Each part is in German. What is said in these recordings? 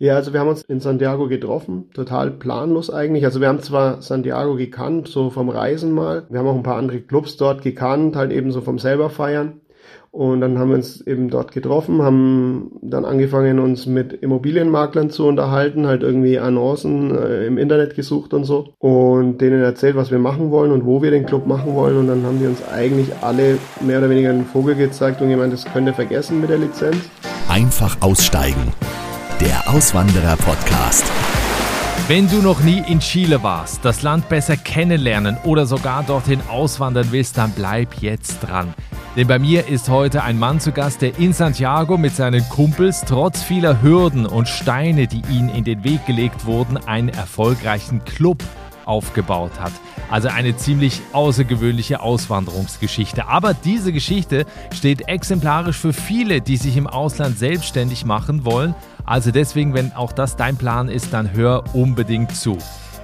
Ja, also wir haben uns in Santiago getroffen, total planlos eigentlich. Also wir haben zwar Santiago gekannt, so vom Reisen mal. Wir haben auch ein paar andere Clubs dort gekannt, halt eben so vom selber feiern. Und dann haben wir uns eben dort getroffen, haben dann angefangen, uns mit Immobilienmaklern zu unterhalten, halt irgendwie Annoncen äh, im Internet gesucht und so. Und denen erzählt, was wir machen wollen und wo wir den Club machen wollen. Und dann haben die uns eigentlich alle mehr oder weniger einen Vogel gezeigt und gemeint, das könnt ihr vergessen mit der Lizenz. Einfach aussteigen. Der Auswanderer-Podcast. Wenn du noch nie in Chile warst, das Land besser kennenlernen oder sogar dorthin auswandern willst, dann bleib jetzt dran. Denn bei mir ist heute ein Mann zu Gast, der in Santiago mit seinen Kumpels trotz vieler Hürden und Steine, die ihnen in den Weg gelegt wurden, einen erfolgreichen Club aufgebaut hat. Also eine ziemlich außergewöhnliche Auswanderungsgeschichte. Aber diese Geschichte steht exemplarisch für viele, die sich im Ausland selbstständig machen wollen. Also deswegen, wenn auch das dein Plan ist, dann hör unbedingt zu.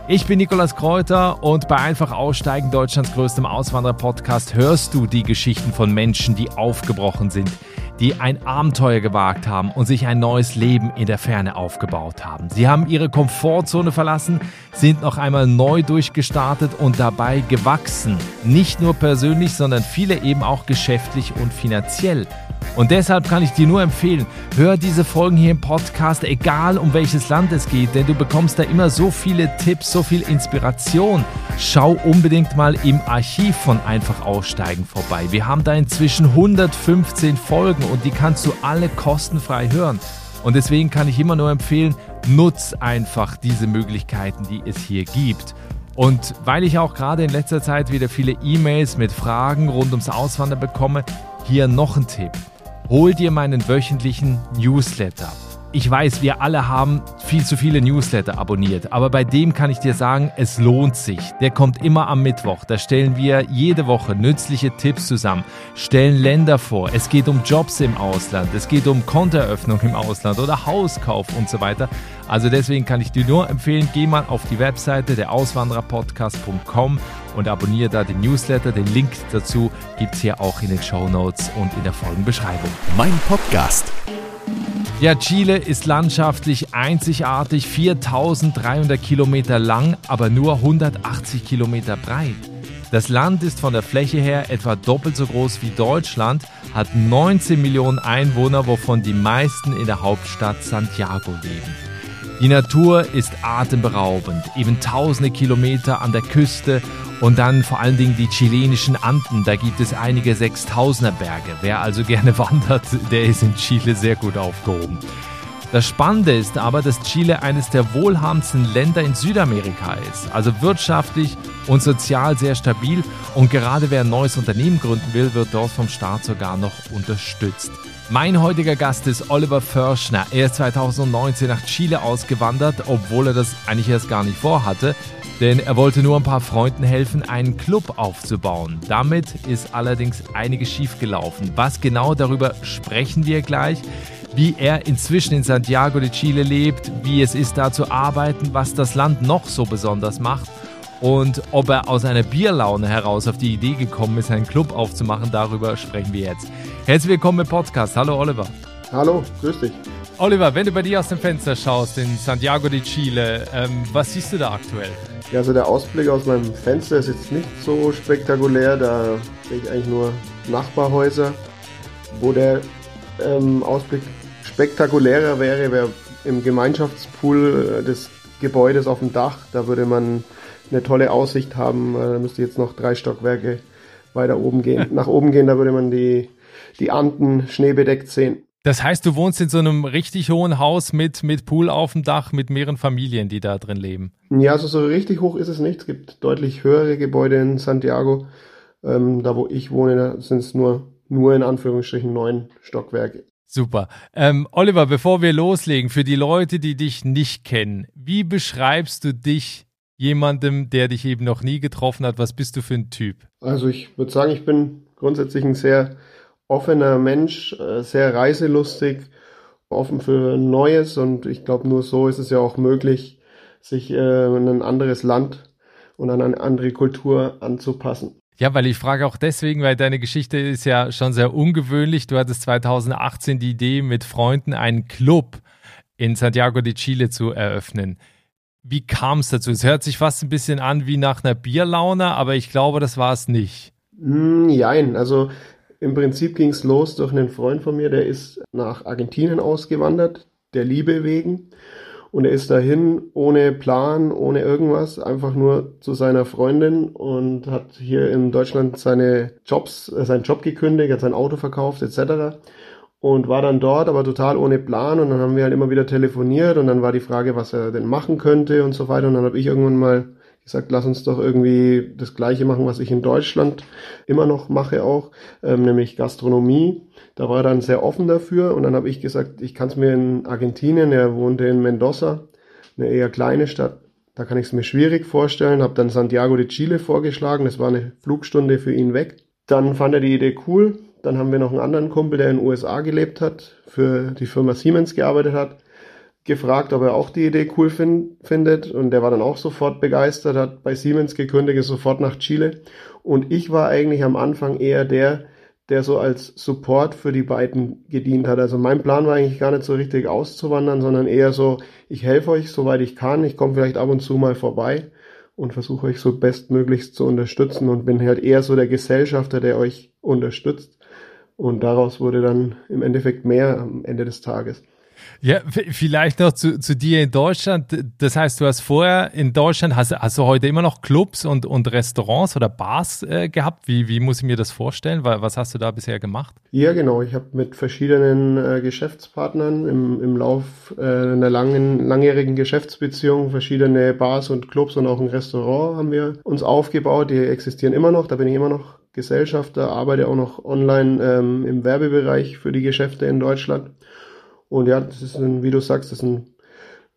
Ich bin Nikolas Kräuter und bei Einfach Aussteigen, Deutschlands größtem Auswanderer-Podcast, hörst du die Geschichten von Menschen, die aufgebrochen sind, die ein Abenteuer gewagt haben und sich ein neues Leben in der Ferne aufgebaut haben. Sie haben ihre Komfortzone verlassen, sind noch einmal neu durchgestartet und dabei gewachsen. Nicht nur persönlich, sondern viele eben auch geschäftlich und finanziell. Und deshalb kann ich dir nur empfehlen, hör diese Folgen hier im Podcast, egal um welches Land es geht, denn du bekommst da immer so viele Tipps, so viel Inspiration. Schau unbedingt mal im Archiv von Einfach Aussteigen vorbei. Wir haben da inzwischen 115 Folgen und die kannst du alle kostenfrei hören. Und deswegen kann ich immer nur empfehlen, nutz einfach diese Möglichkeiten, die es hier gibt. Und weil ich auch gerade in letzter Zeit wieder viele E-Mails mit Fragen rund ums Auswandern bekomme, hier noch ein Tipp hol dir meinen wöchentlichen Newsletter. Ich weiß, wir alle haben viel zu viele Newsletter abonniert, aber bei dem kann ich dir sagen, es lohnt sich. Der kommt immer am Mittwoch. Da stellen wir jede Woche nützliche Tipps zusammen, stellen Länder vor. Es geht um Jobs im Ausland, es geht um Kontoeröffnung im Ausland oder Hauskauf und so weiter. Also deswegen kann ich dir nur empfehlen, geh mal auf die Webseite der Auswandererpodcast.com und abonniere da den Newsletter. Den Link dazu gibt es hier auch in den Show Notes und in der Folgenbeschreibung. Mein Podcast. Ja, Chile ist landschaftlich einzigartig, 4300 Kilometer lang, aber nur 180 Kilometer breit. Das Land ist von der Fläche her etwa doppelt so groß wie Deutschland, hat 19 Millionen Einwohner, wovon die meisten in der Hauptstadt Santiago leben. Die Natur ist atemberaubend, eben tausende Kilometer an der Küste und dann vor allen Dingen die chilenischen Anden. Da gibt es einige 6000er Berge. Wer also gerne wandert, der ist in Chile sehr gut aufgehoben. Das Spannende ist aber, dass Chile eines der wohlhabendsten Länder in Südamerika ist. Also wirtschaftlich und sozial sehr stabil. Und gerade wer ein neues Unternehmen gründen will, wird dort vom Staat sogar noch unterstützt. Mein heutiger Gast ist Oliver Förschner. Er ist 2019 nach Chile ausgewandert, obwohl er das eigentlich erst gar nicht vorhatte. Denn er wollte nur ein paar Freunden helfen, einen Club aufzubauen. Damit ist allerdings einiges schiefgelaufen. Was genau darüber sprechen wir gleich. Wie er inzwischen in Santiago de Chile lebt, wie es ist, da zu arbeiten, was das Land noch so besonders macht und ob er aus einer Bierlaune heraus auf die Idee gekommen ist, einen Club aufzumachen, darüber sprechen wir jetzt. Herzlich willkommen im Podcast. Hallo Oliver. Hallo, grüß dich. Oliver, wenn du bei dir aus dem Fenster schaust in Santiago de Chile, ähm, was siehst du da aktuell? Ja, also der Ausblick aus meinem Fenster ist jetzt nicht so spektakulär. Da sehe ich eigentlich nur Nachbarhäuser. Wo der ähm, Ausblick spektakulärer wäre, wäre im Gemeinschaftspool des Gebäudes auf dem Dach. Da würde man eine tolle Aussicht haben. Äh, da müsste jetzt noch drei Stockwerke weiter oben gehen. Nach oben gehen, da würde man die, die Anden schneebedeckt sehen. Das heißt, du wohnst in so einem richtig hohen Haus mit, mit Pool auf dem Dach, mit mehreren Familien, die da drin leben. Ja, also so richtig hoch ist es nicht. Es gibt deutlich höhere Gebäude in Santiago. Ähm, da, wo ich wohne, sind es nur, nur in Anführungsstrichen neun Stockwerke. Super. Ähm, Oliver, bevor wir loslegen, für die Leute, die dich nicht kennen, wie beschreibst du dich jemandem, der dich eben noch nie getroffen hat? Was bist du für ein Typ? Also ich würde sagen, ich bin grundsätzlich ein sehr offener Mensch, äh, sehr reiselustig, offen für Neues und ich glaube, nur so ist es ja auch möglich, sich äh, ein anderes Land und an eine andere Kultur anzupassen. Ja, weil ich frage auch deswegen, weil deine Geschichte ist ja schon sehr ungewöhnlich. Du hattest 2018 die Idee, mit Freunden einen Club in Santiago de Chile zu eröffnen. Wie kam es dazu? Es hört sich fast ein bisschen an wie nach einer Bierlaune, aber ich glaube, das war es nicht. Nein, hm, also im Prinzip ging es los durch einen Freund von mir, der ist nach Argentinien ausgewandert, der Liebe wegen. Und er ist dahin ohne Plan, ohne irgendwas, einfach nur zu seiner Freundin und hat hier in Deutschland seine Jobs, äh, seinen Job gekündigt, hat sein Auto verkauft etc. Und war dann dort, aber total ohne Plan. Und dann haben wir halt immer wieder telefoniert und dann war die Frage, was er denn machen könnte und so weiter. Und dann habe ich irgendwann mal gesagt, lass uns doch irgendwie das Gleiche machen, was ich in Deutschland immer noch mache auch, ähm, nämlich Gastronomie. Da war er dann sehr offen dafür und dann habe ich gesagt, ich kann es mir in Argentinien, er wohnte in Mendoza, eine eher kleine Stadt, da kann ich es mir schwierig vorstellen, habe dann Santiago de Chile vorgeschlagen, das war eine Flugstunde für ihn weg. Dann fand er die Idee cool, dann haben wir noch einen anderen Kumpel, der in den USA gelebt hat, für die Firma Siemens gearbeitet hat gefragt, ob er auch die Idee cool find, findet und der war dann auch sofort begeistert, hat bei Siemens gekündigt, ist sofort nach Chile und ich war eigentlich am Anfang eher der, der so als Support für die beiden gedient hat. Also mein Plan war eigentlich gar nicht so richtig auszuwandern, sondern eher so, ich helfe euch, soweit ich kann, ich komme vielleicht ab und zu mal vorbei und versuche euch so bestmöglichst zu unterstützen und bin halt eher so der Gesellschafter, der euch unterstützt. Und daraus wurde dann im Endeffekt mehr am Ende des Tages. Ja, vielleicht noch zu, zu dir in Deutschland. Das heißt, du hast vorher in Deutschland, hast, hast du heute immer noch Clubs und, und Restaurants oder Bars äh, gehabt? Wie, wie muss ich mir das vorstellen? Was hast du da bisher gemacht? Ja, genau. Ich habe mit verschiedenen äh, Geschäftspartnern im, im Lauf äh, einer langen, langjährigen Geschäftsbeziehung verschiedene Bars und Clubs und auch ein Restaurant haben wir uns aufgebaut. Die existieren immer noch. Da bin ich immer noch Gesellschafter, arbeite auch noch online ähm, im Werbebereich für die Geschäfte in Deutschland. Und ja, das ist ein, wie du sagst, das sind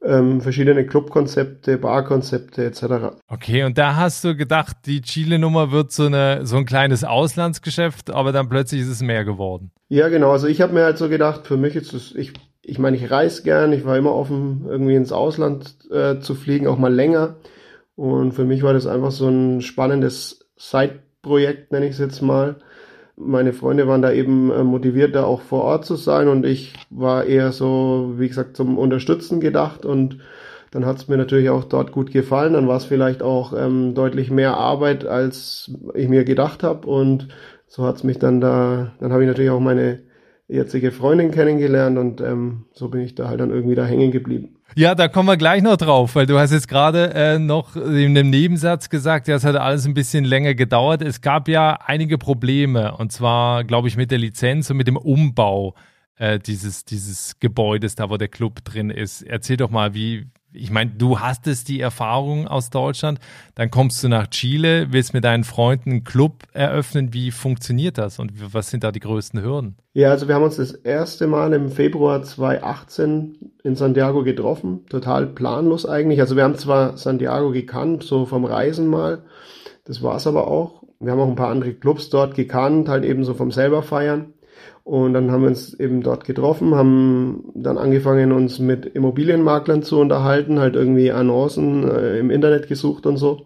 ähm, verschiedene Clubkonzepte, Barkonzepte etc. Okay, und da hast du gedacht, die Chile-Nummer wird so, eine, so ein kleines Auslandsgeschäft, aber dann plötzlich ist es mehr geworden. Ja, genau. Also ich habe mir halt so gedacht, für mich ist es, ich, ich meine, ich reise gern, ich war immer offen, irgendwie ins Ausland äh, zu fliegen, auch mal länger. Und für mich war das einfach so ein spannendes Side-Projekt, nenne ich es jetzt mal meine Freunde waren da eben äh, motiviert, da auch vor Ort zu sein und ich war eher so, wie gesagt, zum Unterstützen gedacht und dann hat es mir natürlich auch dort gut gefallen. Dann war es vielleicht auch ähm, deutlich mehr Arbeit, als ich mir gedacht habe und so hat es mich dann da, dann habe ich natürlich auch meine jetzige Freundin kennengelernt und ähm, so bin ich da halt dann irgendwie da hängen geblieben. Ja, da kommen wir gleich noch drauf, weil du hast jetzt gerade äh, noch in einem Nebensatz gesagt, ja, es hat alles ein bisschen länger gedauert. Es gab ja einige Probleme und zwar, glaube ich, mit der Lizenz und mit dem Umbau äh, dieses, dieses Gebäudes, da wo der Club drin ist. Erzähl doch mal, wie, ich meine, du hast es die Erfahrung aus Deutschland, dann kommst du nach Chile, willst mit deinen Freunden einen Club eröffnen. Wie funktioniert das und was sind da die größten Hürden? Ja, also wir haben uns das erste Mal im Februar 2018 in Santiago getroffen, total planlos eigentlich. Also wir haben zwar Santiago gekannt, so vom Reisen mal, das war es aber auch. Wir haben auch ein paar andere Clubs dort gekannt, halt eben so vom selber feiern. Und dann haben wir uns eben dort getroffen, haben dann angefangen, uns mit Immobilienmaklern zu unterhalten, halt irgendwie Annoncen äh, im Internet gesucht und so.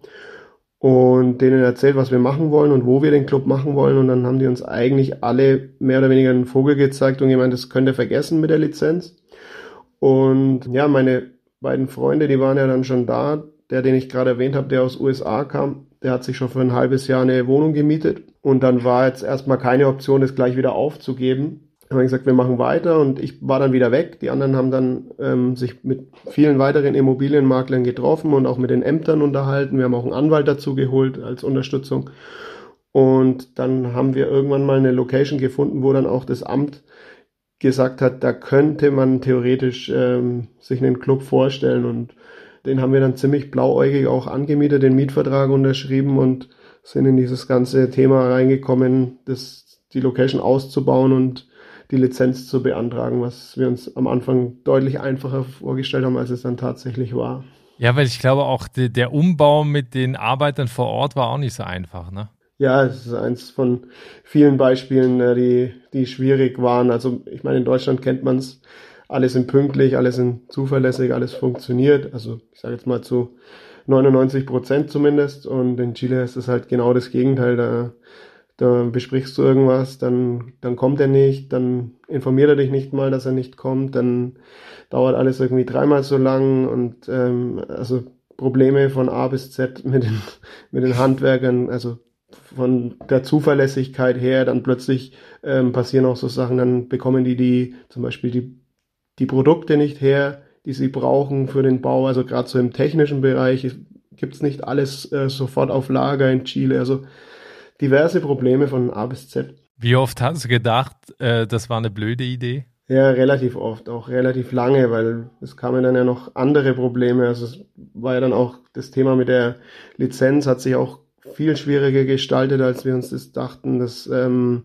Und denen erzählt, was wir machen wollen und wo wir den Club machen wollen. Und dann haben die uns eigentlich alle mehr oder weniger einen Vogel gezeigt und gemeint, das könnt ihr vergessen mit der Lizenz. Und ja, meine beiden Freunde, die waren ja dann schon da. Der, den ich gerade erwähnt habe, der aus USA kam, der hat sich schon für ein halbes Jahr eine Wohnung gemietet und dann war jetzt erstmal keine Option, das gleich wieder aufzugeben. Dann haben gesagt, wir machen weiter und ich war dann wieder weg. Die anderen haben dann ähm, sich mit vielen weiteren Immobilienmaklern getroffen und auch mit den Ämtern unterhalten. Wir haben auch einen Anwalt dazu geholt als Unterstützung. Und dann haben wir irgendwann mal eine Location gefunden, wo dann auch das Amt gesagt hat, da könnte man theoretisch ähm, sich einen Club vorstellen. Und den haben wir dann ziemlich blauäugig auch angemietet, den Mietvertrag unterschrieben und sind in dieses ganze Thema reingekommen, das, die Location auszubauen und die Lizenz zu beantragen, was wir uns am Anfang deutlich einfacher vorgestellt haben, als es dann tatsächlich war. Ja, weil ich glaube auch die, der Umbau mit den Arbeitern vor Ort war auch nicht so einfach, ne? Ja, es ist eins von vielen Beispielen, äh, die, die schwierig waren. Also ich meine, in Deutschland kennt man es, alle sind pünktlich, alle sind zuverlässig, alles funktioniert. Also ich sage jetzt mal zu 99 Prozent zumindest. Und in Chile ist es halt genau das Gegenteil. Da, da besprichst du irgendwas, dann, dann kommt er nicht, dann informiert er dich nicht mal, dass er nicht kommt, dann dauert alles irgendwie dreimal so lang und ähm, also Probleme von A bis Z mit den, mit den Handwerkern, also von der Zuverlässigkeit her, dann plötzlich ähm, passieren auch so Sachen, dann bekommen die die zum Beispiel die, die Produkte nicht her, die sie brauchen für den Bau, also gerade so im technischen Bereich gibt's nicht alles äh, sofort auf Lager in Chile, also diverse Probleme von A bis Z. Wie oft hast du gedacht, äh, das war eine blöde Idee? Ja, relativ oft, auch relativ lange, weil es kamen dann ja noch andere Probleme. Also es war ja dann auch das Thema mit der Lizenz hat sich auch viel schwieriger gestaltet, als wir uns das dachten. Das ähm,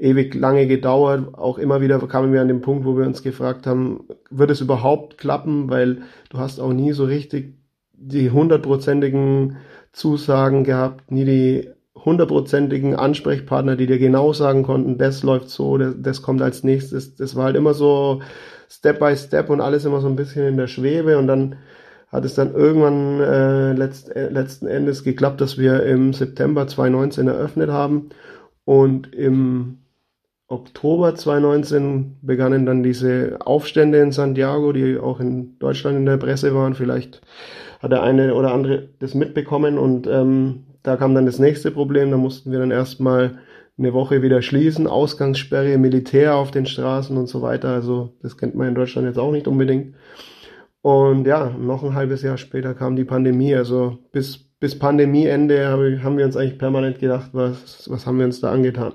ewig lange gedauert. Auch immer wieder kamen wir an den Punkt, wo wir uns gefragt haben, wird es überhaupt klappen? Weil du hast auch nie so richtig die hundertprozentigen Zusagen gehabt, nie die hundertprozentigen Ansprechpartner, die dir genau sagen konnten, das läuft so, das, das kommt als nächstes. Das war halt immer so Step by Step und alles immer so ein bisschen in der Schwebe und dann hat es dann irgendwann äh, letzt, äh, letzten Endes geklappt, dass wir im September 2019 eröffnet haben und im Oktober 2019 begannen dann diese Aufstände in Santiago, die auch in Deutschland in der Presse waren. Vielleicht hat der eine oder andere das mitbekommen und ähm, da kam dann das nächste Problem, da mussten wir dann erstmal eine Woche wieder schließen, Ausgangssperre, Militär auf den Straßen und so weiter. Also das kennt man in Deutschland jetzt auch nicht unbedingt. Und ja, noch ein halbes Jahr später kam die Pandemie. Also bis, bis Pandemieende haben wir uns eigentlich permanent gedacht, was, was haben wir uns da angetan.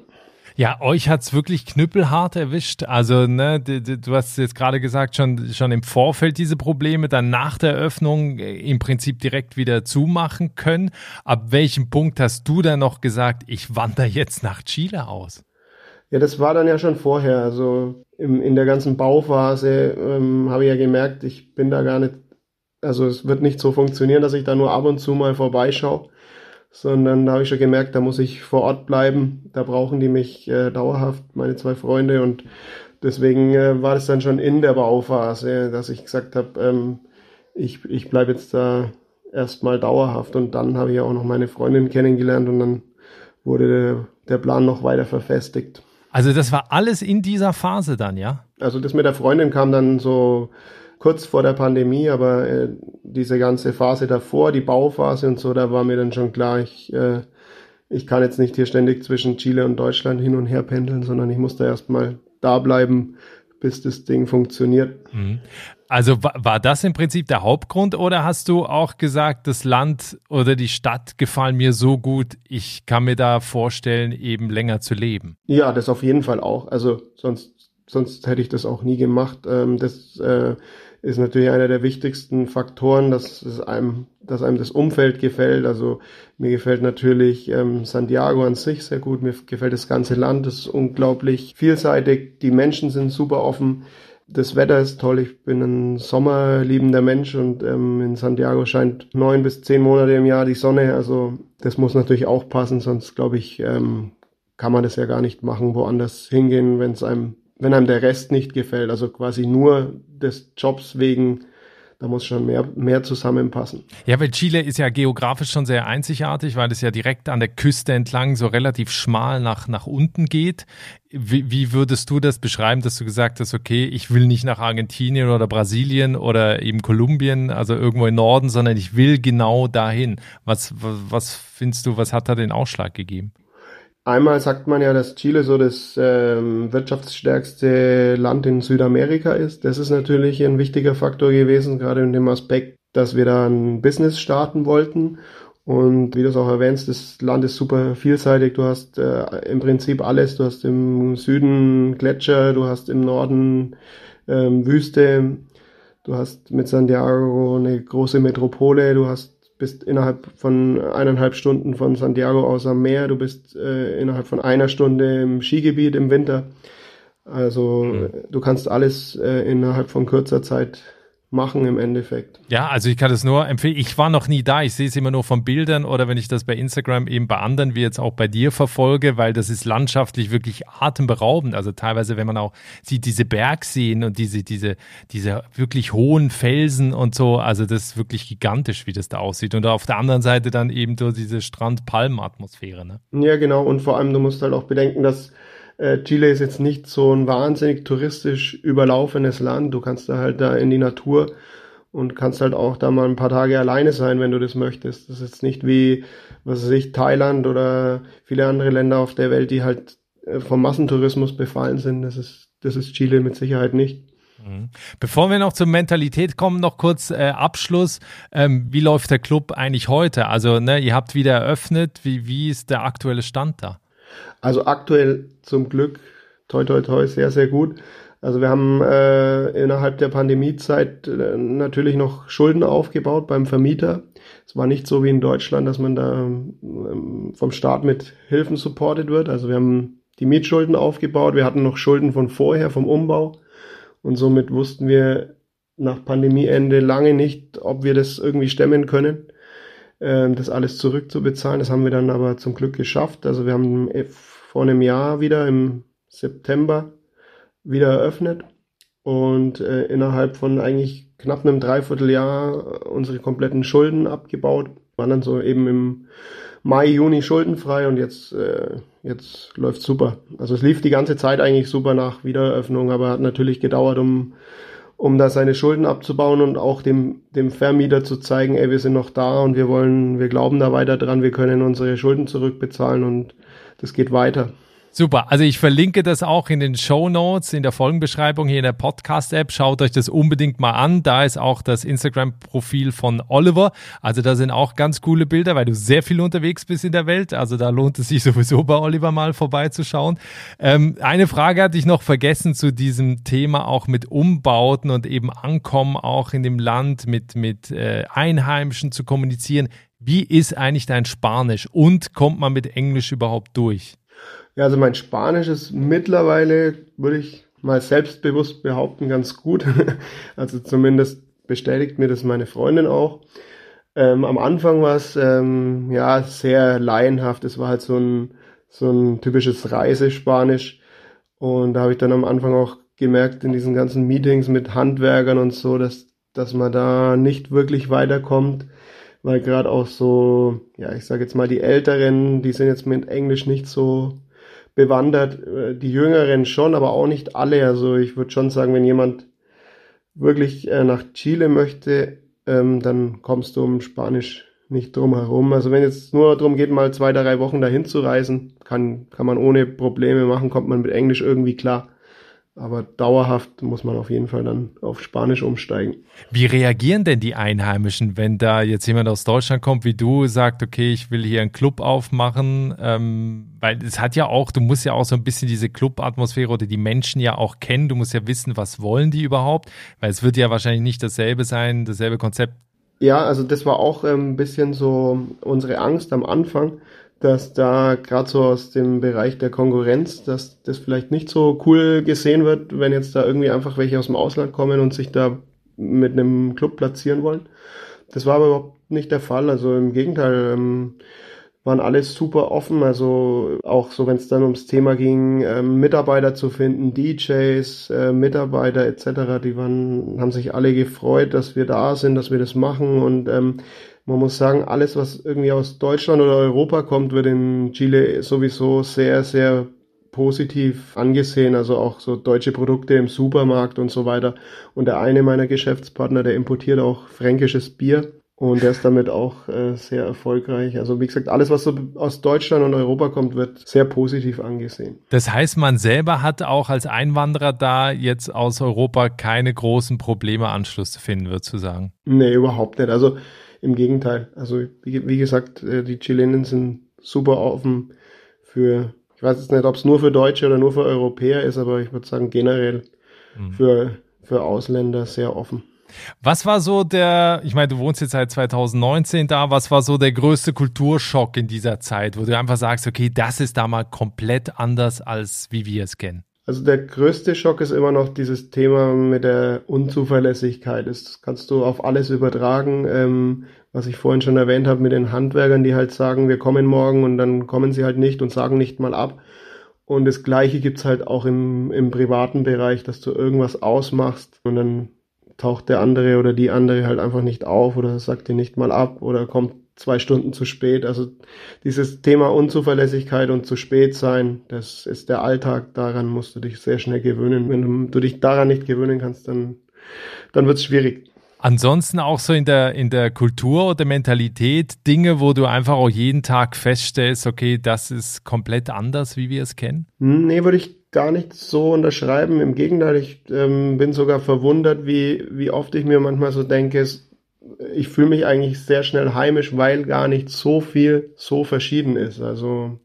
Ja, euch hat's wirklich knüppelhart erwischt. Also, ne, du, du hast jetzt gerade gesagt, schon, schon im Vorfeld diese Probleme, dann nach der Öffnung äh, im Prinzip direkt wieder zumachen können. Ab welchem Punkt hast du dann noch gesagt, ich wandere jetzt nach Chile aus? Ja, das war dann ja schon vorher. Also im, in der ganzen Bauphase ähm, habe ich ja gemerkt, ich bin da gar nicht, also es wird nicht so funktionieren, dass ich da nur ab und zu mal vorbeischaue sondern da habe ich schon gemerkt, da muss ich vor Ort bleiben. Da brauchen die mich äh, dauerhaft, meine zwei Freunde. Und deswegen äh, war das dann schon in der Bauphase, dass ich gesagt habe, ähm, ich, ich bleibe jetzt da erstmal dauerhaft. Und dann habe ich auch noch meine Freundin kennengelernt und dann wurde der, der Plan noch weiter verfestigt. Also das war alles in dieser Phase dann, ja? Also das mit der Freundin kam dann so kurz vor der Pandemie, aber äh, diese ganze Phase davor, die Bauphase und so, da war mir dann schon klar, ich, äh, ich kann jetzt nicht hier ständig zwischen Chile und Deutschland hin und her pendeln, sondern ich muss da erstmal da bleiben, bis das Ding funktioniert. Mhm. Also war das im Prinzip der Hauptgrund oder hast du auch gesagt, das Land oder die Stadt gefallen mir so gut, ich kann mir da vorstellen, eben länger zu leben? Ja, das auf jeden Fall auch. Also sonst, sonst hätte ich das auch nie gemacht. Ähm, das äh, ist natürlich einer der wichtigsten Faktoren, dass es einem, dass einem das Umfeld gefällt. Also mir gefällt natürlich ähm, Santiago an sich sehr gut. Mir gefällt das ganze Land. Es ist unglaublich vielseitig. Die Menschen sind super offen. Das Wetter ist toll. Ich bin ein sommerliebender Mensch und ähm, in Santiago scheint neun bis zehn Monate im Jahr die Sonne. Also das muss natürlich auch passen, sonst glaube ich, ähm, kann man das ja gar nicht machen, woanders hingehen, wenn es einem wenn einem der Rest nicht gefällt, also quasi nur des Jobs wegen, da muss schon mehr, mehr zusammenpassen. Ja, weil Chile ist ja geografisch schon sehr einzigartig, weil es ja direkt an der Küste entlang so relativ schmal nach, nach unten geht. Wie, wie würdest du das beschreiben, dass du gesagt hast, okay, ich will nicht nach Argentinien oder Brasilien oder eben Kolumbien, also irgendwo im Norden, sondern ich will genau dahin. Was, was, was findest du, was hat da den Ausschlag gegeben? Einmal sagt man ja, dass Chile so das ähm, wirtschaftsstärkste Land in Südamerika ist. Das ist natürlich ein wichtiger Faktor gewesen, gerade in dem Aspekt, dass wir da ein Business starten wollten. Und wie du es auch erwähnst, das Land ist super vielseitig. Du hast äh, im Prinzip alles. Du hast im Süden Gletscher, du hast im Norden ähm, Wüste, du hast mit Santiago eine große Metropole, du hast bist innerhalb von eineinhalb Stunden von Santiago aus am Meer, du bist äh, innerhalb von einer Stunde im Skigebiet im Winter. Also mhm. du kannst alles äh, innerhalb von kurzer Zeit machen im Endeffekt. Ja, also ich kann das nur empfehlen. Ich war noch nie da. Ich sehe es immer nur von Bildern oder wenn ich das bei Instagram eben bei anderen, wie jetzt auch bei dir verfolge, weil das ist landschaftlich wirklich atemberaubend. Also teilweise, wenn man auch sieht, diese Bergseen und diese, diese, diese wirklich hohen Felsen und so. Also das ist wirklich gigantisch, wie das da aussieht. Und auf der anderen Seite dann eben so diese Strand-Palm-Atmosphäre. Ne? Ja, genau. Und vor allem, du musst halt auch bedenken, dass Chile ist jetzt nicht so ein wahnsinnig touristisch überlaufenes Land. Du kannst da halt da in die Natur und kannst halt auch da mal ein paar Tage alleine sein, wenn du das möchtest. Das ist jetzt nicht wie, was weiß ich, Thailand oder viele andere Länder auf der Welt, die halt äh, vom Massentourismus befallen sind. Das ist, das ist Chile mit Sicherheit nicht. Mhm. Bevor wir noch zur Mentalität kommen, noch kurz äh, Abschluss. Ähm, wie läuft der Club eigentlich heute? Also, ne, ihr habt wieder eröffnet. Wie, wie ist der aktuelle Stand da? Also aktuell zum Glück, toi toi toi, sehr, sehr gut. Also wir haben äh, innerhalb der Pandemiezeit äh, natürlich noch Schulden aufgebaut beim Vermieter. Es war nicht so wie in Deutschland, dass man da ähm, vom Staat mit Hilfen supported wird. Also wir haben die Mietschulden aufgebaut, wir hatten noch Schulden von vorher, vom Umbau. Und somit wussten wir nach Pandemieende lange nicht, ob wir das irgendwie stemmen können. Ähm, das alles zurückzubezahlen. Das haben wir dann aber zum Glück geschafft. Also wir haben vor einem Jahr wieder im September wieder eröffnet und äh, innerhalb von eigentlich knapp einem Dreivierteljahr unsere kompletten Schulden abgebaut. Waren dann so eben im Mai, Juni schuldenfrei und jetzt, äh, jetzt läuft super. Also es lief die ganze Zeit eigentlich super nach Wiedereröffnung, aber hat natürlich gedauert, um um da seine Schulden abzubauen und auch dem, dem Vermieter zu zeigen, ey, wir sind noch da und wir wollen, wir glauben da weiter dran, wir können unsere Schulden zurückbezahlen und das geht weiter. Super. Also ich verlinke das auch in den Show Notes, in der Folgenbeschreibung hier in der Podcast-App. Schaut euch das unbedingt mal an. Da ist auch das Instagram-Profil von Oliver. Also da sind auch ganz coole Bilder, weil du sehr viel unterwegs bist in der Welt. Also da lohnt es sich sowieso bei Oliver mal vorbeizuschauen. Ähm, eine Frage hatte ich noch vergessen zu diesem Thema auch mit Umbauten und eben Ankommen auch in dem Land mit, mit äh, Einheimischen zu kommunizieren. Wie ist eigentlich dein Spanisch und kommt man mit Englisch überhaupt durch? Ja, also mein Spanisch ist mittlerweile, würde ich mal selbstbewusst behaupten, ganz gut. also zumindest bestätigt mir das meine Freundin auch. Ähm, am Anfang war es ähm, ja sehr laienhaft. Es war halt so ein, so ein typisches Reisespanisch. Und da habe ich dann am Anfang auch gemerkt in diesen ganzen Meetings mit Handwerkern und so, dass, dass man da nicht wirklich weiterkommt weil gerade auch so, ja, ich sage jetzt mal, die Älteren, die sind jetzt mit Englisch nicht so bewandert, äh, die Jüngeren schon, aber auch nicht alle. Also ich würde schon sagen, wenn jemand wirklich äh, nach Chile möchte, ähm, dann kommst du um Spanisch nicht drum herum. Also wenn jetzt nur darum geht, mal zwei, drei Wochen dahin zu reisen, kann, kann man ohne Probleme machen, kommt man mit Englisch irgendwie klar. Aber dauerhaft muss man auf jeden Fall dann auf Spanisch umsteigen. Wie reagieren denn die Einheimischen, wenn da jetzt jemand aus Deutschland kommt wie du, sagt, okay, ich will hier einen Club aufmachen? Ähm, weil es hat ja auch, du musst ja auch so ein bisschen diese Club-Atmosphäre oder die Menschen ja auch kennen. Du musst ja wissen, was wollen die überhaupt? Weil es wird ja wahrscheinlich nicht dasselbe sein, dasselbe Konzept. Ja, also das war auch ähm, ein bisschen so unsere Angst am Anfang dass da gerade so aus dem Bereich der Konkurrenz, dass das vielleicht nicht so cool gesehen wird, wenn jetzt da irgendwie einfach welche aus dem Ausland kommen und sich da mit einem Club platzieren wollen. Das war aber überhaupt nicht der Fall. Also im Gegenteil, ähm, waren alles super offen. Also auch so, wenn es dann ums Thema ging, ähm, Mitarbeiter zu finden, DJs, äh, Mitarbeiter etc., die waren, haben sich alle gefreut, dass wir da sind, dass wir das machen und ähm, man muss sagen, alles, was irgendwie aus Deutschland oder Europa kommt, wird in Chile sowieso sehr, sehr positiv angesehen, also auch so deutsche Produkte im Supermarkt und so weiter. Und der eine meiner Geschäftspartner, der importiert auch fränkisches Bier und der ist damit auch äh, sehr erfolgreich. Also wie gesagt, alles, was so aus Deutschland und Europa kommt, wird sehr positiv angesehen. Das heißt, man selber hat auch als Einwanderer da jetzt aus Europa keine großen Probleme, Anschluss zu finden, würdest du sagen? Nee, überhaupt nicht. Also im Gegenteil. Also wie, wie gesagt, äh, die Chilenen sind super offen für, ich weiß jetzt nicht, ob es nur für Deutsche oder nur für Europäer ist, aber ich würde sagen generell mhm. für, für Ausländer sehr offen. Was war so der, ich meine, du wohnst jetzt seit 2019 da, was war so der größte Kulturschock in dieser Zeit, wo du einfach sagst, okay, das ist da mal komplett anders, als wie wir es kennen? Also der größte Schock ist immer noch dieses Thema mit der Unzuverlässigkeit. Das kannst du auf alles übertragen, ähm, was ich vorhin schon erwähnt habe mit den Handwerkern, die halt sagen, wir kommen morgen und dann kommen sie halt nicht und sagen nicht mal ab. Und das Gleiche gibt's halt auch im, im privaten Bereich, dass du irgendwas ausmachst und dann taucht der andere oder die andere halt einfach nicht auf oder sagt dir nicht mal ab oder kommt zwei Stunden zu spät. Also dieses Thema Unzuverlässigkeit und zu spät sein, das ist der Alltag. Daran musst du dich sehr schnell gewöhnen. Wenn du dich daran nicht gewöhnen kannst, dann, dann wird es schwierig. Ansonsten auch so in der, in der Kultur oder Mentalität Dinge, wo du einfach auch jeden Tag feststellst, okay, das ist komplett anders, wie wir es kennen? Nee, würde ich gar nicht so unterschreiben. Im Gegenteil, ich ähm, bin sogar verwundert, wie, wie oft ich mir manchmal so denke, es ich fühle mich eigentlich sehr schnell heimisch, weil gar nicht so viel so verschieden ist. Also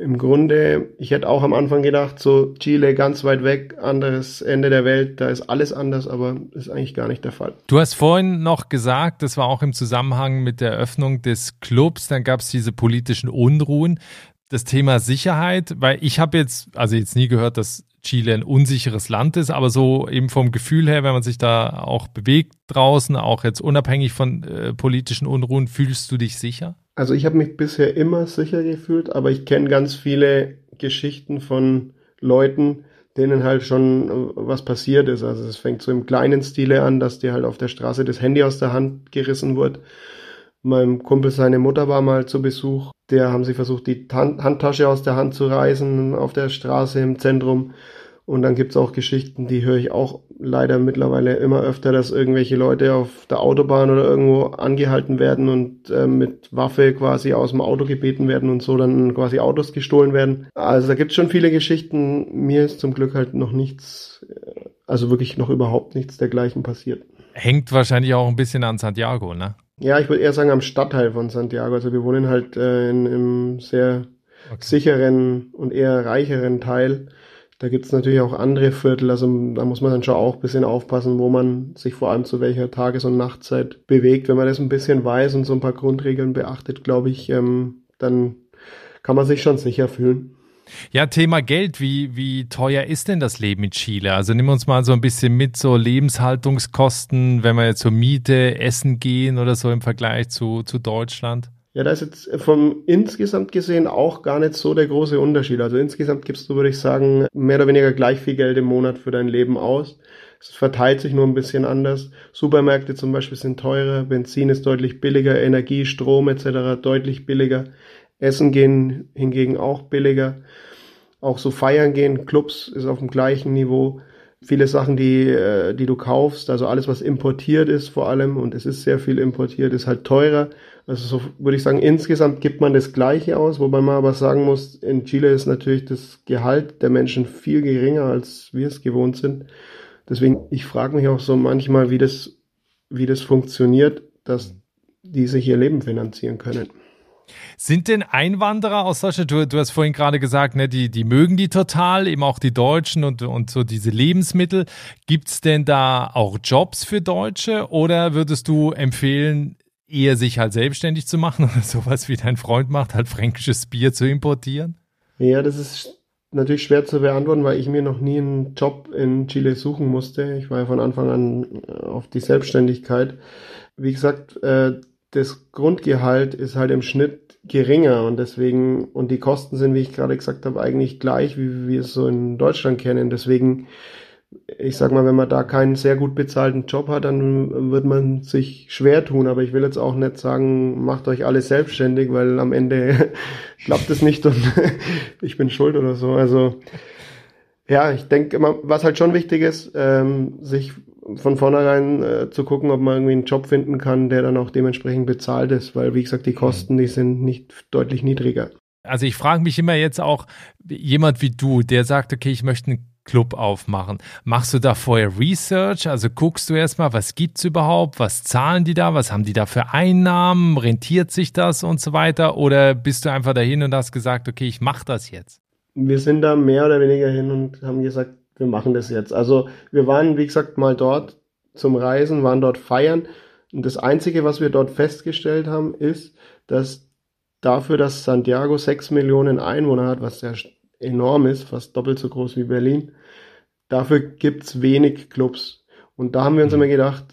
im Grunde, ich hätte auch am Anfang gedacht, so Chile ganz weit weg, anderes Ende der Welt, da ist alles anders, aber ist eigentlich gar nicht der Fall. Du hast vorhin noch gesagt, das war auch im Zusammenhang mit der Eröffnung des Clubs, dann gab es diese politischen Unruhen. Das Thema Sicherheit, weil ich habe jetzt, also jetzt nie gehört, dass Chile ein unsicheres Land ist, aber so eben vom Gefühl her, wenn man sich da auch bewegt draußen, auch jetzt unabhängig von äh, politischen Unruhen, fühlst du dich sicher? Also ich habe mich bisher immer sicher gefühlt, aber ich kenne ganz viele Geschichten von Leuten, denen halt schon äh, was passiert ist. Also es fängt so im kleinen Stile an, dass dir halt auf der Straße das Handy aus der Hand gerissen wird. Meinem Kumpel seine Mutter war mal zu Besuch. Der haben sie versucht, die Handtasche aus der Hand zu reißen auf der Straße im Zentrum. Und dann gibt's auch Geschichten, die höre ich auch leider mittlerweile immer öfter, dass irgendwelche Leute auf der Autobahn oder irgendwo angehalten werden und äh, mit Waffe quasi aus dem Auto gebeten werden und so dann quasi Autos gestohlen werden. Also da gibt's schon viele Geschichten. Mir ist zum Glück halt noch nichts, äh, also wirklich noch überhaupt nichts dergleichen passiert. Hängt wahrscheinlich auch ein bisschen an Santiago, ne? Ja, ich würde eher sagen am Stadtteil von Santiago. Also wir wohnen halt äh, in einem sehr okay. sicheren und eher reicheren Teil. Da gibt's natürlich auch andere Viertel, also da muss man dann schon auch ein bisschen aufpassen, wo man sich vor allem zu welcher Tages- und Nachtzeit bewegt. Wenn man das ein bisschen weiß und so ein paar Grundregeln beachtet, glaube ich, ähm, dann kann man sich schon sicher fühlen. Ja, Thema Geld. Wie, wie teuer ist denn das Leben in Chile? Also nimm uns mal so ein bisschen mit, so Lebenshaltungskosten, wenn wir jetzt zur Miete, Essen gehen oder so im Vergleich zu, zu Deutschland. Ja, da ist jetzt vom insgesamt gesehen auch gar nicht so der große Unterschied. Also insgesamt gibst du, würde ich sagen, mehr oder weniger gleich viel Geld im Monat für dein Leben aus. Es verteilt sich nur ein bisschen anders. Supermärkte zum Beispiel sind teurer, Benzin ist deutlich billiger, Energie, Strom etc. deutlich billiger. Essen gehen hingegen auch billiger. Auch so feiern gehen, Clubs ist auf dem gleichen Niveau viele Sachen, die, äh, die du kaufst, also alles, was importiert ist vor allem, und es ist sehr viel importiert, ist halt teurer. Also so würde ich sagen, insgesamt gibt man das Gleiche aus, wobei man aber sagen muss, in Chile ist natürlich das Gehalt der Menschen viel geringer, als wir es gewohnt sind. Deswegen, ich frage mich auch so manchmal, wie das, wie das funktioniert, dass die sich ihr Leben finanzieren können. Sind denn Einwanderer aus Deutschland, du, du hast vorhin gerade gesagt, ne, die, die mögen die total, eben auch die Deutschen und, und so diese Lebensmittel. Gibt es denn da auch Jobs für Deutsche oder würdest du empfehlen, eher sich halt selbstständig zu machen oder sowas wie dein Freund macht, halt fränkisches Bier zu importieren? Ja, das ist natürlich schwer zu beantworten, weil ich mir noch nie einen Job in Chile suchen musste. Ich war ja von Anfang an auf die Selbstständigkeit. Wie gesagt, äh, das Grundgehalt ist halt im Schnitt geringer und deswegen, und die Kosten sind, wie ich gerade gesagt habe, eigentlich gleich, wie wir es so in Deutschland kennen. Deswegen, ich sag mal, wenn man da keinen sehr gut bezahlten Job hat, dann wird man sich schwer tun. Aber ich will jetzt auch nicht sagen, macht euch alle selbstständig, weil am Ende klappt es nicht und ich bin schuld oder so. Also, ja, ich denke immer, was halt schon wichtig ist, ähm, sich von vornherein äh, zu gucken, ob man irgendwie einen Job finden kann, der dann auch dementsprechend bezahlt ist, weil wie gesagt, die Kosten, die sind nicht deutlich niedriger. Also ich frage mich immer jetzt auch, jemand wie du, der sagt, okay, ich möchte einen Club aufmachen. Machst du da vorher Research? Also guckst du erstmal, was gibt's überhaupt? Was zahlen die da? Was haben die da für Einnahmen? Rentiert sich das und so weiter? Oder bist du einfach dahin und hast gesagt, okay, ich mache das jetzt? Wir sind da mehr oder weniger hin und haben gesagt, wir machen das jetzt. Also wir waren, wie gesagt, mal dort zum Reisen, waren dort feiern. Und das Einzige, was wir dort festgestellt haben, ist, dass dafür, dass Santiago sechs Millionen Einwohner hat, was ja enorm ist, fast doppelt so groß wie Berlin. Dafür gibt's wenig Clubs. Und da haben wir uns immer gedacht,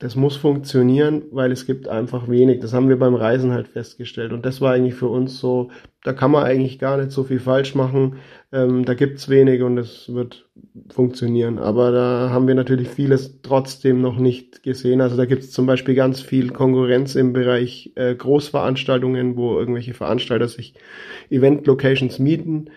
das muss funktionieren, weil es gibt einfach wenig. Das haben wir beim Reisen halt festgestellt. Und das war eigentlich für uns so, da kann man eigentlich gar nicht so viel falsch machen. Ähm, da gibt's wenig und es wird funktionieren. Aber da haben wir natürlich vieles trotzdem noch nicht gesehen. Also da gibt's zum Beispiel ganz viel Konkurrenz im Bereich äh, Großveranstaltungen, wo irgendwelche Veranstalter sich Event-Locations mieten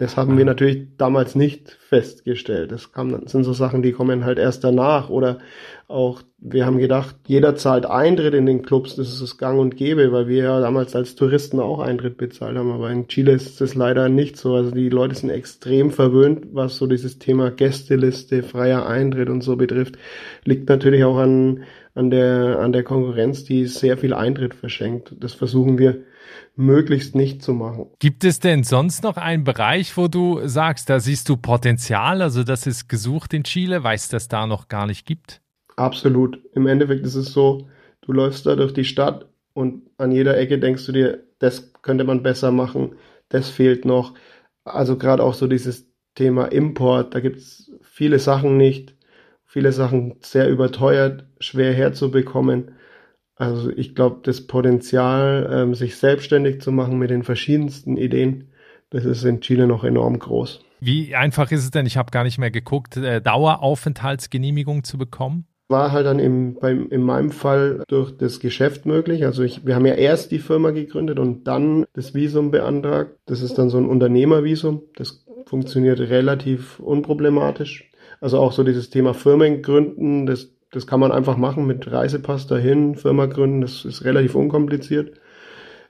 das haben wir natürlich damals nicht festgestellt. Das kam, sind so Sachen, die kommen halt erst danach. Oder auch, wir haben gedacht, jeder zahlt Eintritt in den Clubs. Das ist das Gang und Gäbe, weil wir ja damals als Touristen auch Eintritt bezahlt haben. Aber in Chile ist das leider nicht so. Also die Leute sind extrem verwöhnt, was so dieses Thema Gästeliste, freier Eintritt und so betrifft. Liegt natürlich auch an, an der, an der Konkurrenz, die sehr viel Eintritt verschenkt. Das versuchen wir möglichst nicht zu machen. Gibt es denn sonst noch einen Bereich, wo du sagst, da siehst du Potenzial, also das ist gesucht in Chile, weißt, dass da noch gar nicht gibt? Absolut. Im Endeffekt ist es so, du läufst da durch die Stadt und an jeder Ecke denkst du dir, das könnte man besser machen, das fehlt noch. Also gerade auch so dieses Thema Import, da gibt es viele Sachen nicht, viele Sachen sehr überteuert, schwer herzubekommen. Also ich glaube, das Potenzial, ähm, sich selbstständig zu machen mit den verschiedensten Ideen, das ist in Chile noch enorm groß. Wie einfach ist es denn, ich habe gar nicht mehr geguckt, äh, Daueraufenthaltsgenehmigung zu bekommen? War halt dann im, beim, in meinem Fall durch das Geschäft möglich. Also ich, wir haben ja erst die Firma gegründet und dann das Visum beantragt. Das ist dann so ein Unternehmervisum. Das funktioniert relativ unproblematisch. Also auch so dieses Thema Firmen gründen, das das kann man einfach machen mit Reisepass dahin, Firma gründen, das ist relativ unkompliziert.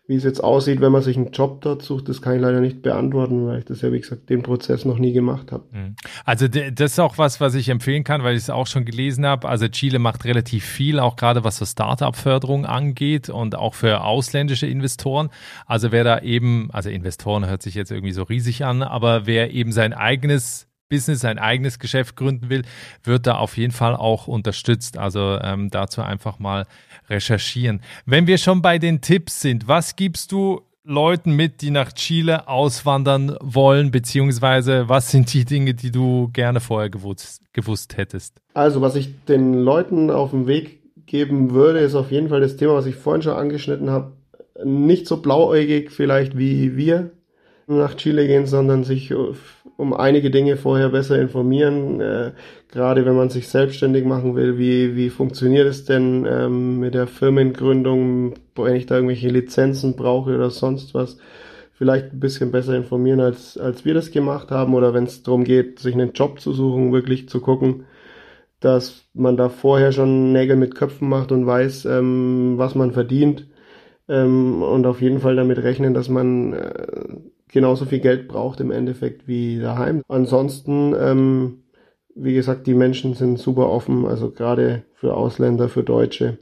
Wie es jetzt aussieht, wenn man sich einen Job dort sucht, das kann ich leider nicht beantworten, weil ich das ja, wie gesagt, den Prozess noch nie gemacht habe. Mhm. Also das ist auch was, was ich empfehlen kann, weil ich es auch schon gelesen habe. Also Chile macht relativ viel, auch gerade was so Startup-Förderung angeht und auch für ausländische Investoren. Also wer da eben, also Investoren hört sich jetzt irgendwie so riesig an, aber wer eben sein eigenes Business, ein eigenes Geschäft gründen will, wird da auf jeden Fall auch unterstützt. Also ähm, dazu einfach mal recherchieren. Wenn wir schon bei den Tipps sind, was gibst du Leuten mit, die nach Chile auswandern wollen, beziehungsweise was sind die Dinge, die du gerne vorher gewusst, gewusst hättest? Also, was ich den Leuten auf den Weg geben würde, ist auf jeden Fall das Thema, was ich vorhin schon angeschnitten habe. Nicht so blauäugig vielleicht wie wir nach Chile gehen, sondern sich um einige Dinge vorher besser informieren, äh, gerade wenn man sich selbstständig machen will, wie, wie funktioniert es denn ähm, mit der Firmengründung, wenn ich da irgendwelche Lizenzen brauche oder sonst was, vielleicht ein bisschen besser informieren, als, als wir das gemacht haben oder wenn es darum geht, sich einen Job zu suchen, wirklich zu gucken, dass man da vorher schon Nägel mit Köpfen macht und weiß, ähm, was man verdient ähm, und auf jeden Fall damit rechnen, dass man äh, genauso viel Geld braucht im Endeffekt wie daheim. Ansonsten, ähm, wie gesagt, die Menschen sind super offen, also gerade für Ausländer, für Deutsche.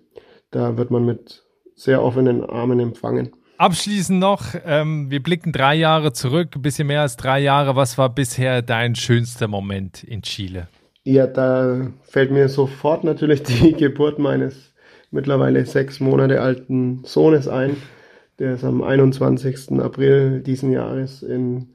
Da wird man mit sehr offenen Armen empfangen. Abschließend noch, ähm, wir blicken drei Jahre zurück, ein bisschen mehr als drei Jahre. Was war bisher dein schönster Moment in Chile? Ja, da fällt mir sofort natürlich die Geburt meines mittlerweile sechs Monate alten Sohnes ein. Der ist am 21. April diesen Jahres in,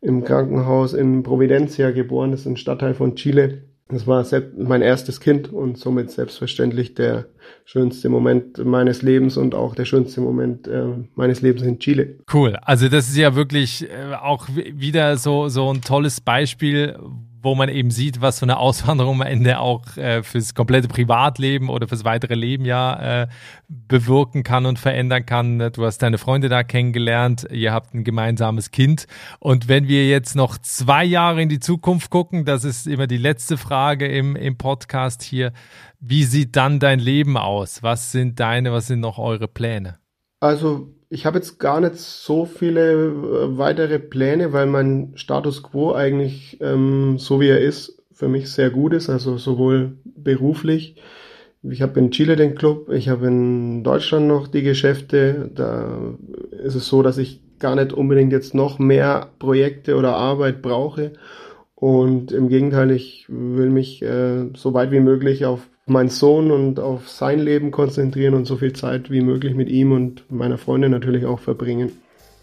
im Krankenhaus in Providencia geboren. Das ist ein Stadtteil von Chile. Das war mein erstes Kind und somit selbstverständlich der schönste Moment meines Lebens und auch der schönste Moment äh, meines Lebens in Chile. Cool. Also das ist ja wirklich äh, auch wieder so, so ein tolles Beispiel, wo man eben sieht, was so eine Auswanderung am Ende auch äh, fürs komplette Privatleben oder fürs weitere Leben ja äh, bewirken kann und verändern kann. Du hast deine Freunde da kennengelernt, ihr habt ein gemeinsames Kind. Und wenn wir jetzt noch zwei Jahre in die Zukunft gucken, das ist immer die letzte Frage im, im Podcast hier, wie sieht dann dein Leben aus? Was sind deine, was sind noch eure Pläne? Also ich habe jetzt gar nicht so viele äh, weitere Pläne, weil mein Status quo eigentlich ähm, so wie er ist für mich sehr gut ist, also sowohl beruflich. Ich habe in Chile den Club, ich habe in Deutschland noch die Geschäfte. Da ist es so, dass ich gar nicht unbedingt jetzt noch mehr Projekte oder Arbeit brauche. Und im Gegenteil, ich will mich äh, so weit wie möglich auf meinen Sohn und auf sein Leben konzentrieren und so viel Zeit wie möglich mit ihm und meiner Freundin natürlich auch verbringen.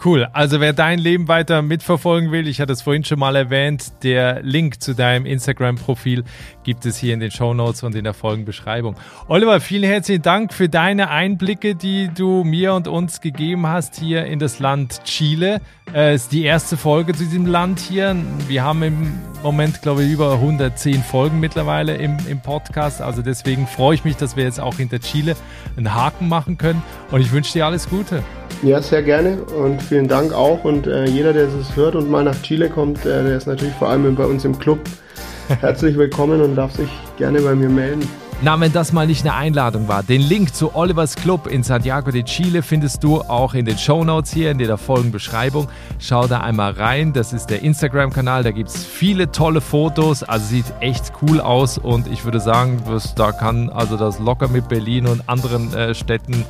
Cool. Also wer dein Leben weiter mitverfolgen will, ich hatte es vorhin schon mal erwähnt, der Link zu deinem Instagram-Profil gibt es hier in den Show Notes und in der Folgenbeschreibung. Oliver, vielen herzlichen Dank für deine Einblicke, die du mir und uns gegeben hast hier in das Land Chile. Es äh, ist die erste Folge zu diesem Land hier. Wir haben im Moment, glaube ich, über 110 Folgen mittlerweile im, im Podcast. Also deswegen freue ich mich, dass wir jetzt auch hinter Chile einen Haken machen können. Und ich wünsche dir alles Gute. Ja, sehr gerne und vielen Dank auch. Und äh, jeder, der es hört und mal nach Chile kommt, äh, der ist natürlich vor allem bei uns im Club herzlich willkommen und darf sich gerne bei mir melden. Na, wenn das mal nicht eine Einladung war, den Link zu Olivers Club in Santiago de Chile findest du auch in den Show Notes hier in der Folgenbeschreibung. Schau da einmal rein. Das ist der Instagram-Kanal. Da gibt es viele tolle Fotos. Also sieht echt cool aus. Und ich würde sagen, da kann also das locker mit Berlin und anderen äh, Städten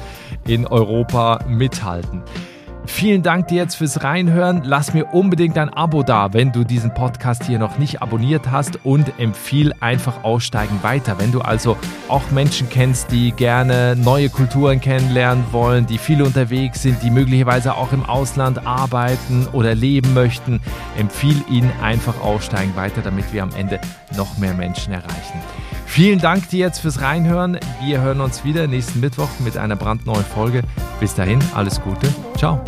in Europa mithalten. Vielen Dank dir jetzt fürs Reinhören. Lass mir unbedingt ein Abo da, wenn du diesen Podcast hier noch nicht abonniert hast und empfiehl einfach Aussteigen weiter. Wenn du also auch Menschen kennst, die gerne neue Kulturen kennenlernen wollen, die viel unterwegs sind, die möglicherweise auch im Ausland arbeiten oder leben möchten, empfiehl ihnen einfach Aussteigen weiter, damit wir am Ende noch mehr Menschen erreichen. Vielen Dank dir jetzt fürs Reinhören. Wir hören uns wieder nächsten Mittwoch mit einer brandneuen Folge. Bis dahin, alles Gute. Ciao.